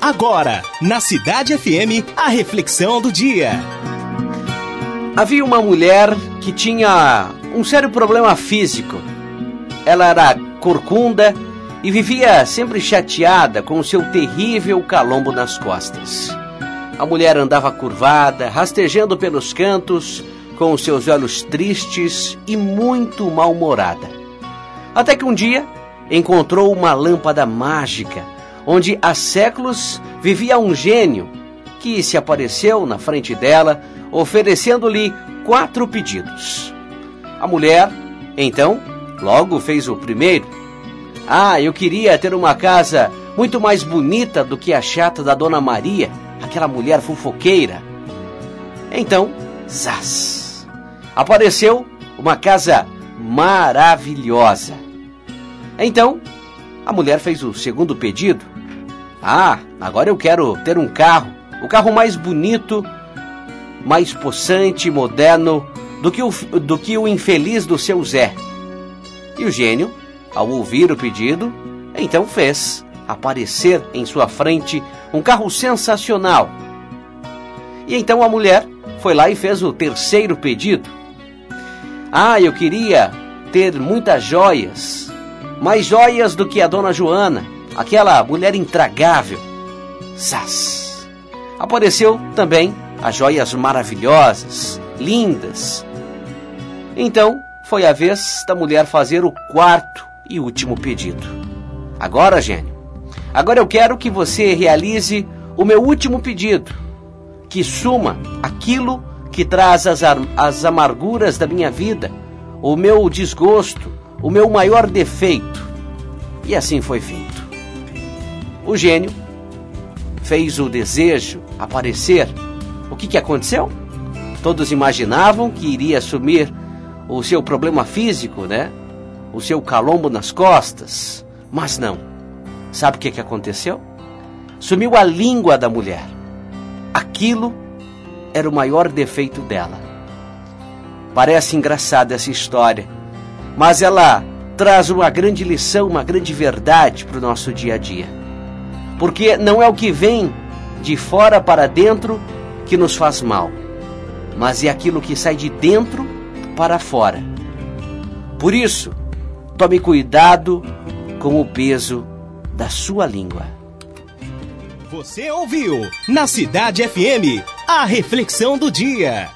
Agora, na Cidade FM, a reflexão do dia. Havia uma mulher que tinha um sério problema físico. Ela era corcunda e vivia sempre chateada com o seu terrível calombo nas costas. A mulher andava curvada, rastejando pelos cantos, com os seus olhos tristes e muito mal-humorada. Até que um dia encontrou uma lâmpada mágica, onde há séculos vivia um gênio que se apareceu na frente dela, oferecendo-lhe quatro pedidos. A mulher, então, logo fez o primeiro. Ah, eu queria ter uma casa muito mais bonita do que a chata da Dona Maria, aquela mulher fofoqueira. Então, zaz! Apareceu uma casa maravilhosa. Então, a mulher fez o segundo pedido. Ah, agora eu quero ter um carro, o carro mais bonito, mais possante moderno do que, o, do que o infeliz do seu Zé. E o gênio, ao ouvir o pedido, então fez aparecer em sua frente um carro sensacional. E então a mulher foi lá e fez o terceiro pedido. Ah, eu queria ter muitas joias, mais joias do que a dona Joana, aquela mulher intragável. Sas! Apareceu também as joias maravilhosas, lindas. Então foi a vez da mulher fazer o quarto e último pedido. Agora, gênio, agora eu quero que você realize o meu último pedido, que suma aquilo que traz as, as amarguras da minha vida, o meu desgosto, o meu maior defeito. E assim foi feito. O gênio fez o desejo aparecer. O que, que aconteceu? Todos imaginavam que iria assumir o seu problema físico, né? O seu calombo nas costas. Mas não. Sabe o que, que aconteceu? Sumiu a língua da mulher. Aquilo era o maior defeito dela. Parece engraçada essa história, mas ela traz uma grande lição, uma grande verdade para o nosso dia a dia. Porque não é o que vem de fora para dentro que nos faz mal, mas é aquilo que sai de dentro para fora. Por isso, tome cuidado com o peso da sua língua. Você ouviu na Cidade FM a reflexão do dia.